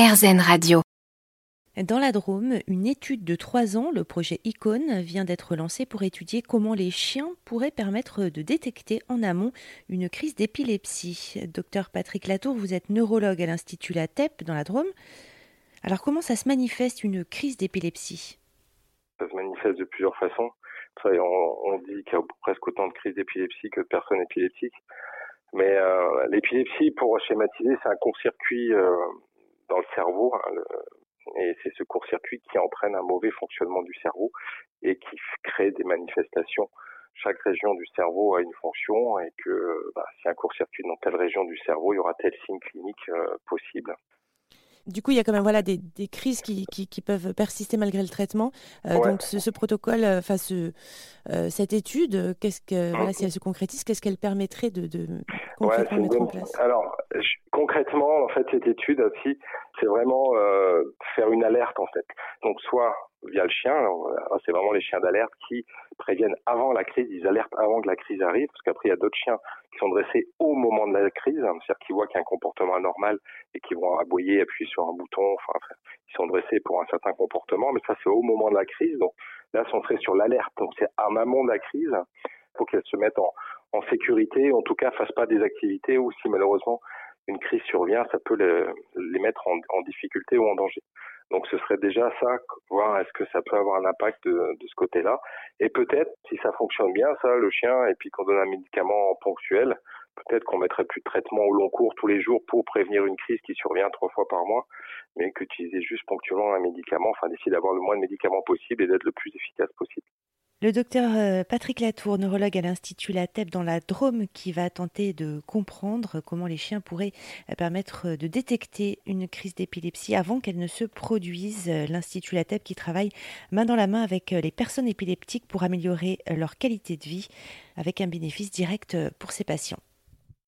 RZN Radio. Dans la Drôme, une étude de trois ans, le projet Icône, vient d'être lancé pour étudier comment les chiens pourraient permettre de détecter en amont une crise d'épilepsie. Docteur Patrick Latour, vous êtes neurologue à l'Institut La TEP dans la Drôme. Alors comment ça se manifeste une crise d'épilepsie? Ça se manifeste de plusieurs façons. On, dit qu'il y a presque autant de crises d'épilepsie que de personnes épileptiques. Mais euh, l'épilepsie, pour schématiser, c'est un court-circuit euh, dans le cerveau. Hein, et c'est ce court-circuit qui entraîne un mauvais fonctionnement du cerveau et qui crée des manifestations. Chaque région du cerveau a une fonction et que bah, si un court-circuit dans telle région du cerveau, il y aura tel signe clinique euh, possible. Du coup, il y a quand même voilà, des, des crises qui, qui, qui, peuvent persister malgré le traitement. Euh, donc, ce, ce protocole, euh, enfin, ce, euh, cette étude, qu'est-ce que, voilà, si elle se concrétise, qu'est-ce qu'elle permettrait de, de concrètement ouais, mettre en place? Alors, je, concrètement, en fait, cette étude aussi, c'est vraiment euh, faire une alerte, en fait. Donc, soit via le chien, c'est vraiment les chiens d'alerte qui préviennent avant la crise, ils alertent avant que la crise arrive, parce qu'après, il y a d'autres chiens qui sont dressés au moment de la crise, hein, c'est-à-dire qu'ils voient qu'il y a un comportement anormal et qui vont aboyer, appuyer sur un bouton, enfin, ils sont dressés pour un certain comportement, mais ça, c'est au moment de la crise. Donc, là, on serait sur l'alerte. Donc, c'est en amont de la crise, pour qu'elles se mettent en, sécurité, en tout cas, fassent pas des activités où si malheureusement une crise survient, ça peut les, mettre en, difficulté ou en danger. Donc ce serait déjà ça, voir est-ce que ça peut avoir un impact de, ce côté-là. Et peut-être, si ça fonctionne bien, ça, le chien, et puis qu'on donne un médicament ponctuel, peut-être qu'on mettrait plus de traitement au long cours tous les jours pour prévenir une crise qui survient trois fois par mois, mais qu'utiliser juste ponctuellement un médicament, enfin d'essayer d'avoir le moins de médicaments possible et d'être le plus efficace possible. Le docteur euh, Patrick Latour, neurologue à l'Institut La TEP dans la Drôme, qui va tenter de comprendre comment les chiens pourraient euh, permettre de détecter une crise d'épilepsie avant qu'elle ne se produise. L'Institut La TEP qui travaille main dans la main avec les personnes épileptiques pour améliorer leur qualité de vie avec un bénéfice direct pour ses patients.